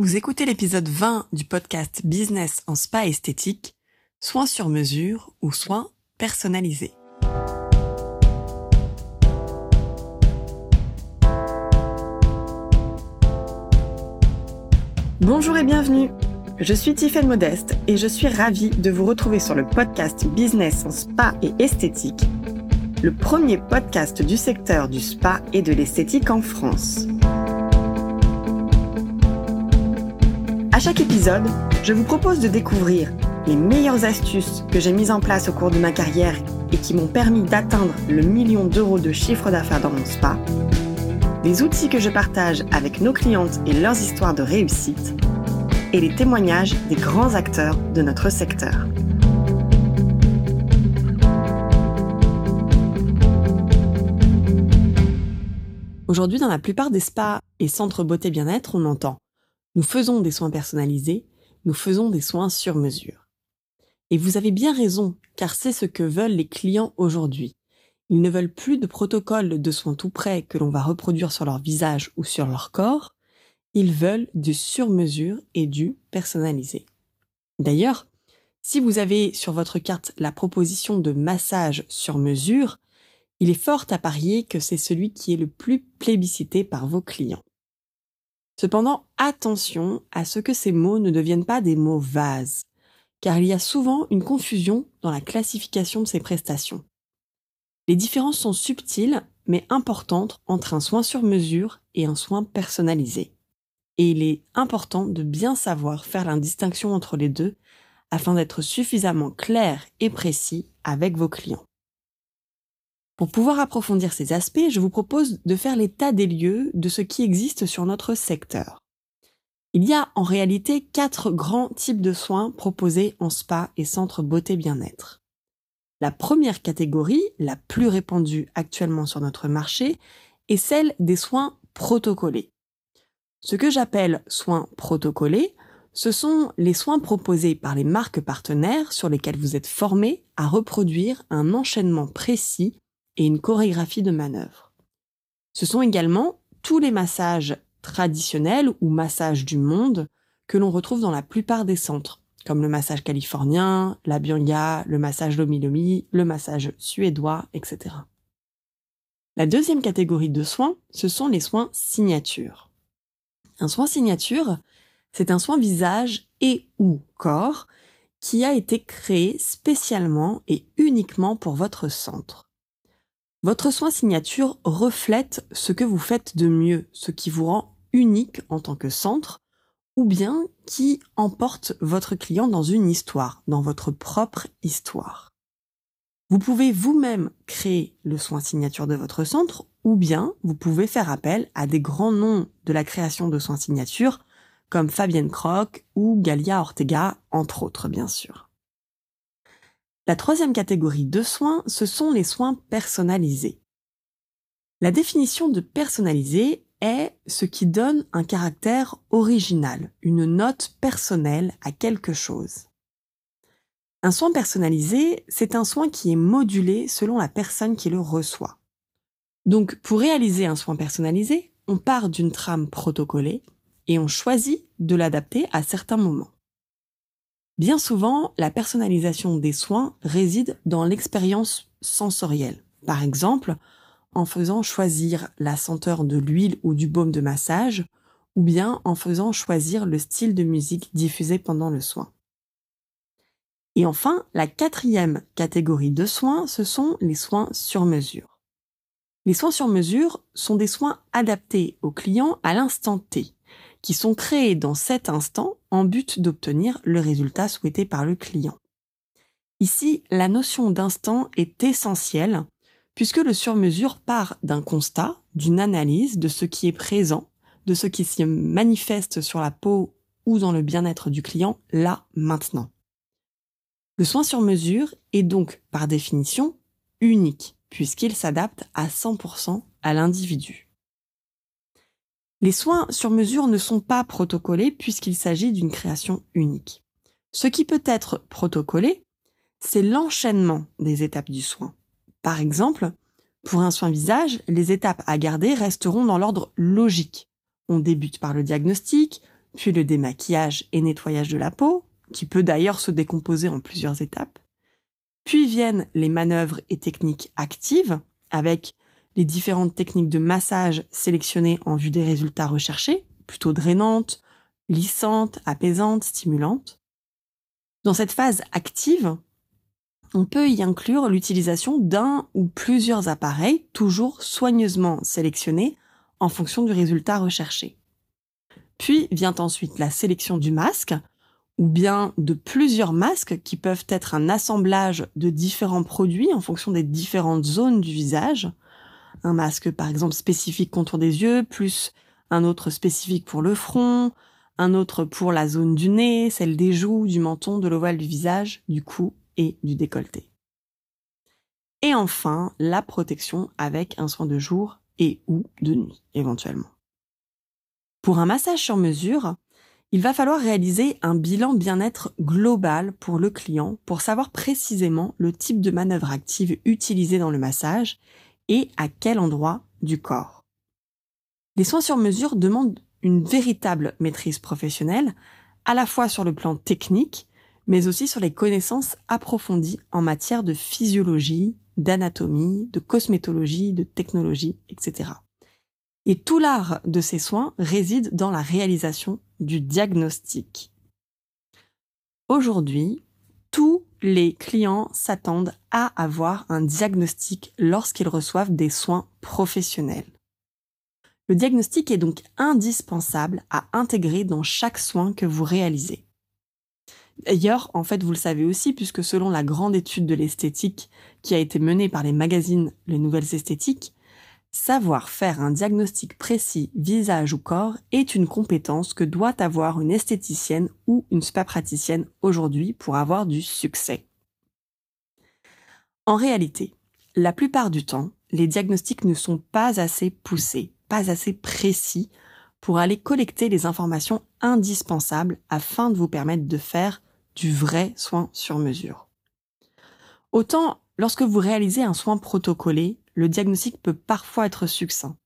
Vous écoutez l'épisode 20 du podcast Business en spa esthétique, soins sur mesure ou soins personnalisés. Bonjour et bienvenue. Je suis Tiffaine Modeste et je suis ravie de vous retrouver sur le podcast Business en spa et esthétique, le premier podcast du secteur du spa et de l'esthétique en France. À chaque épisode, je vous propose de découvrir les meilleures astuces que j'ai mises en place au cours de ma carrière et qui m'ont permis d'atteindre le million d'euros de chiffre d'affaires dans mon spa, des outils que je partage avec nos clientes et leurs histoires de réussite, et les témoignages des grands acteurs de notre secteur. Aujourd'hui, dans la plupart des spas et centres beauté bien-être, on entend nous faisons des soins personnalisés, nous faisons des soins sur mesure. Et vous avez bien raison, car c'est ce que veulent les clients aujourd'hui. Ils ne veulent plus de protocoles de soins tout prêts que l'on va reproduire sur leur visage ou sur leur corps, ils veulent du sur-mesure et du personnalisé. D'ailleurs, si vous avez sur votre carte la proposition de massage sur mesure, il est fort à parier que c'est celui qui est le plus plébiscité par vos clients. Cependant, attention à ce que ces mots ne deviennent pas des mots vases, car il y a souvent une confusion dans la classification de ces prestations. Les différences sont subtiles mais importantes entre un soin sur mesure et un soin personnalisé. Et il est important de bien savoir faire la distinction entre les deux afin d'être suffisamment clair et précis avec vos clients. Pour pouvoir approfondir ces aspects, je vous propose de faire l'état des lieux de ce qui existe sur notre secteur. Il y a en réalité quatre grands types de soins proposés en spa et centre beauté bien-être. La première catégorie, la plus répandue actuellement sur notre marché, est celle des soins protocolés. Ce que j'appelle soins protocolés, ce sont les soins proposés par les marques partenaires sur lesquels vous êtes formés à reproduire un enchaînement précis et une chorégraphie de manœuvre. Ce sont également tous les massages traditionnels ou massages du monde que l'on retrouve dans la plupart des centres, comme le massage californien, la bianga, le massage lomi-lomi, le massage suédois, etc. La deuxième catégorie de soins, ce sont les soins signature. Un soin signature, c'est un soin visage et ou corps qui a été créé spécialement et uniquement pour votre centre. Votre soin signature reflète ce que vous faites de mieux, ce qui vous rend unique en tant que centre, ou bien qui emporte votre client dans une histoire, dans votre propre histoire. Vous pouvez vous-même créer le soin signature de votre centre, ou bien vous pouvez faire appel à des grands noms de la création de soins signature, comme Fabienne Croc ou Galia Ortega, entre autres bien sûr. La troisième catégorie de soins, ce sont les soins personnalisés. La définition de personnalisé est ce qui donne un caractère original, une note personnelle à quelque chose. Un soin personnalisé, c'est un soin qui est modulé selon la personne qui le reçoit. Donc, pour réaliser un soin personnalisé, on part d'une trame protocolée et on choisit de l'adapter à certains moments. Bien souvent, la personnalisation des soins réside dans l'expérience sensorielle. Par exemple, en faisant choisir la senteur de l'huile ou du baume de massage, ou bien en faisant choisir le style de musique diffusé pendant le soin. Et enfin, la quatrième catégorie de soins, ce sont les soins sur mesure. Les soins sur mesure sont des soins adaptés au client à l'instant T qui sont créés dans cet instant en but d'obtenir le résultat souhaité par le client. Ici, la notion d'instant est essentielle puisque le sur-mesure part d'un constat, d'une analyse de ce qui est présent, de ce qui se manifeste sur la peau ou dans le bien-être du client là maintenant. Le soin sur mesure est donc par définition unique puisqu'il s'adapte à 100% à l'individu. Les soins sur mesure ne sont pas protocolés puisqu'il s'agit d'une création unique. Ce qui peut être protocolé, c'est l'enchaînement des étapes du soin. Par exemple, pour un soin visage, les étapes à garder resteront dans l'ordre logique. On débute par le diagnostic, puis le démaquillage et nettoyage de la peau, qui peut d'ailleurs se décomposer en plusieurs étapes. Puis viennent les manœuvres et techniques actives, avec les différentes techniques de massage sélectionnées en vue des résultats recherchés, plutôt drainantes, lissantes, apaisantes, stimulantes. Dans cette phase active, on peut y inclure l'utilisation d'un ou plusieurs appareils, toujours soigneusement sélectionnés en fonction du résultat recherché. Puis vient ensuite la sélection du masque, ou bien de plusieurs masques qui peuvent être un assemblage de différents produits en fonction des différentes zones du visage. Un masque par exemple spécifique contour des yeux, plus un autre spécifique pour le front, un autre pour la zone du nez, celle des joues, du menton, de l'ovale du visage, du cou et du décolleté. Et enfin, la protection avec un soin de jour et ou de nuit éventuellement. Pour un massage sur mesure, il va falloir réaliser un bilan bien-être global pour le client pour savoir précisément le type de manœuvre active utilisée dans le massage et à quel endroit du corps. Les soins sur mesure demandent une véritable maîtrise professionnelle, à la fois sur le plan technique, mais aussi sur les connaissances approfondies en matière de physiologie, d'anatomie, de cosmétologie, de technologie, etc. Et tout l'art de ces soins réside dans la réalisation du diagnostic. Aujourd'hui, les clients s'attendent à avoir un diagnostic lorsqu'ils reçoivent des soins professionnels. Le diagnostic est donc indispensable à intégrer dans chaque soin que vous réalisez. D'ailleurs, en fait, vous le savez aussi, puisque selon la grande étude de l'esthétique qui a été menée par les magazines Les Nouvelles Esthétiques, Savoir faire un diagnostic précis visage ou corps est une compétence que doit avoir une esthéticienne ou une spa praticienne aujourd'hui pour avoir du succès. En réalité, la plupart du temps, les diagnostics ne sont pas assez poussés, pas assez précis pour aller collecter les informations indispensables afin de vous permettre de faire du vrai soin sur mesure. Autant lorsque vous réalisez un soin protocolé, le diagnostic peut parfois être succinct.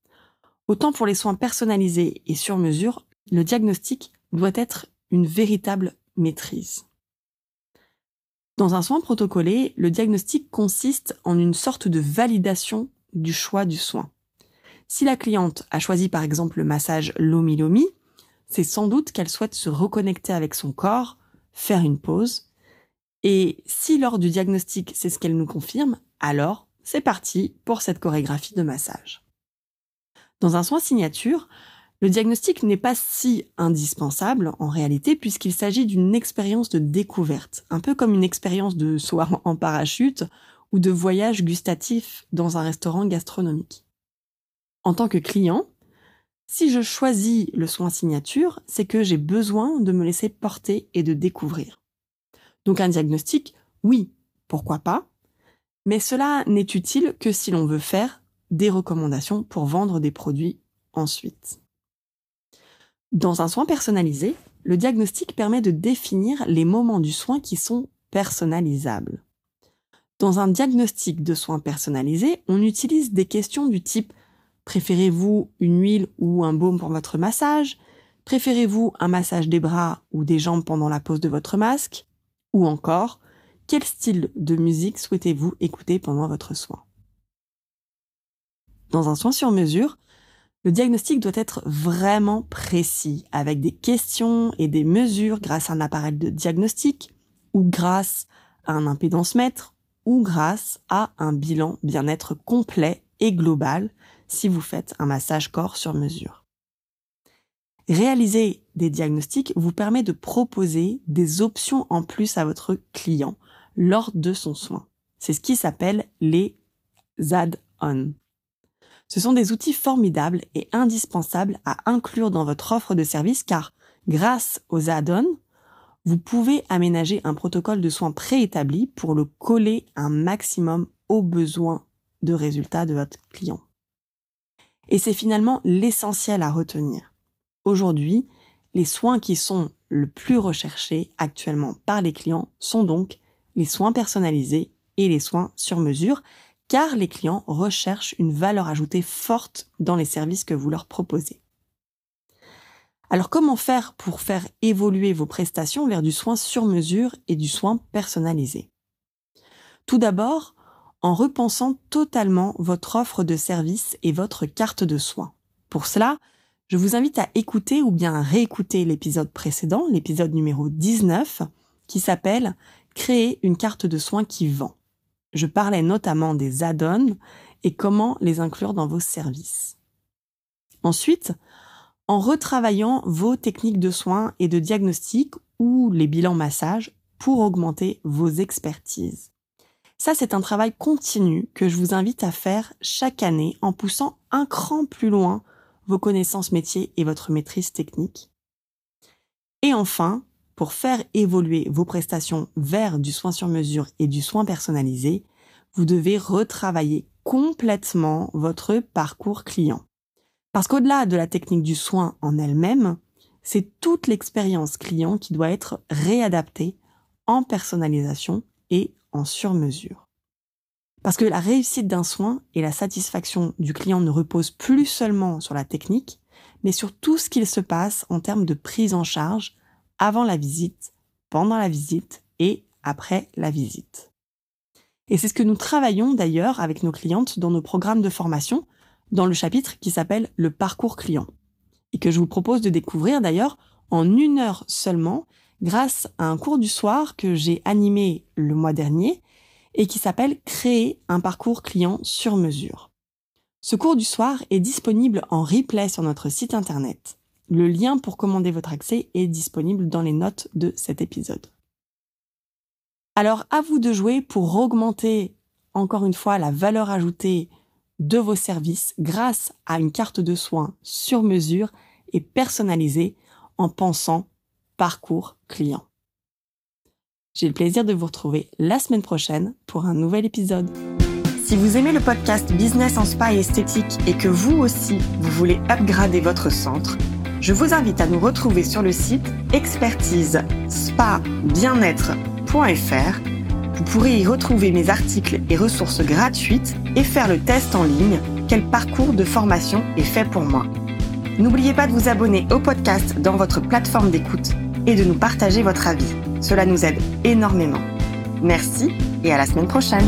Autant pour les soins personnalisés et sur mesure, le diagnostic doit être une véritable maîtrise. Dans un soin protocolé, le diagnostic consiste en une sorte de validation du choix du soin. Si la cliente a choisi par exemple le massage Lomi Lomi, c'est sans doute qu'elle souhaite se reconnecter avec son corps, faire une pause. Et si lors du diagnostic c'est ce qu'elle nous confirme, alors c'est parti pour cette chorégraphie de massage. Dans un soin signature, le diagnostic n'est pas si indispensable en réalité puisqu'il s'agit d'une expérience de découverte, un peu comme une expérience de soir en parachute ou de voyage gustatif dans un restaurant gastronomique. En tant que client, si je choisis le soin signature, c'est que j'ai besoin de me laisser porter et de découvrir. Donc un diagnostic, oui, pourquoi pas, mais cela n'est utile que si l'on veut faire des recommandations pour vendre des produits ensuite. Dans un soin personnalisé, le diagnostic permet de définir les moments du soin qui sont personnalisables. Dans un diagnostic de soins personnalisé, on utilise des questions du type Préférez-vous une huile ou un baume pour votre massage? Préférez-vous un massage des bras ou des jambes pendant la pose de votre masque? Ou encore quel style de musique souhaitez-vous écouter pendant votre soin? Dans un soin sur mesure, le diagnostic doit être vraiment précis, avec des questions et des mesures grâce à un appareil de diagnostic, ou grâce à un impédance mètre, ou grâce à un bilan bien-être complet et global si vous faites un massage corps sur mesure. Réaliser des diagnostics vous permet de proposer des options en plus à votre client lors de son soin. C'est ce qui s'appelle les add-ons. Ce sont des outils formidables et indispensables à inclure dans votre offre de service car grâce aux add-ons, vous pouvez aménager un protocole de soins préétabli pour le coller un maximum aux besoins de résultats de votre client. Et c'est finalement l'essentiel à retenir. Aujourd'hui, les soins qui sont le plus recherchés actuellement par les clients sont donc les soins personnalisés et les soins sur mesure, car les clients recherchent une valeur ajoutée forte dans les services que vous leur proposez. Alors comment faire pour faire évoluer vos prestations vers du soin sur mesure et du soin personnalisé? Tout d'abord, en repensant totalement votre offre de service et votre carte de soins. Pour cela, je vous invite à écouter ou bien à réécouter l'épisode précédent, l'épisode numéro 19, qui s'appelle Créer une carte de soins qui vend. Je parlais notamment des add-ons et comment les inclure dans vos services. Ensuite, en retravaillant vos techniques de soins et de diagnostic ou les bilans massage pour augmenter vos expertises. Ça, c'est un travail continu que je vous invite à faire chaque année en poussant un cran plus loin vos connaissances métiers et votre maîtrise technique. Et enfin, pour faire évoluer vos prestations vers du soin sur mesure et du soin personnalisé, vous devez retravailler complètement votre parcours client. Parce qu'au-delà de la technique du soin en elle-même, c'est toute l'expérience client qui doit être réadaptée en personnalisation et en sur-mesure. Parce que la réussite d'un soin et la satisfaction du client ne reposent plus seulement sur la technique, mais sur tout ce qu'il se passe en termes de prise en charge avant la visite, pendant la visite et après la visite. Et c'est ce que nous travaillons d'ailleurs avec nos clientes dans nos programmes de formation dans le chapitre qui s'appelle le parcours client et que je vous propose de découvrir d'ailleurs en une heure seulement grâce à un cours du soir que j'ai animé le mois dernier et qui s'appelle Créer un parcours client sur mesure. Ce cours du soir est disponible en replay sur notre site internet. Le lien pour commander votre accès est disponible dans les notes de cet épisode. Alors à vous de jouer pour augmenter encore une fois la valeur ajoutée de vos services grâce à une carte de soins sur mesure et personnalisée en pensant parcours client. J'ai le plaisir de vous retrouver la semaine prochaine pour un nouvel épisode. Si vous aimez le podcast Business en Spa et Esthétique et que vous aussi, vous voulez upgrader votre centre, je vous invite à nous retrouver sur le site expertise spa bien-être.fr vous pourrez y retrouver mes articles et ressources gratuites et faire le test en ligne quel parcours de formation est fait pour moi? N'oubliez pas de vous abonner au podcast dans votre plateforme d'écoute et de nous partager votre avis. Cela nous aide énormément. Merci et à la semaine prochaine.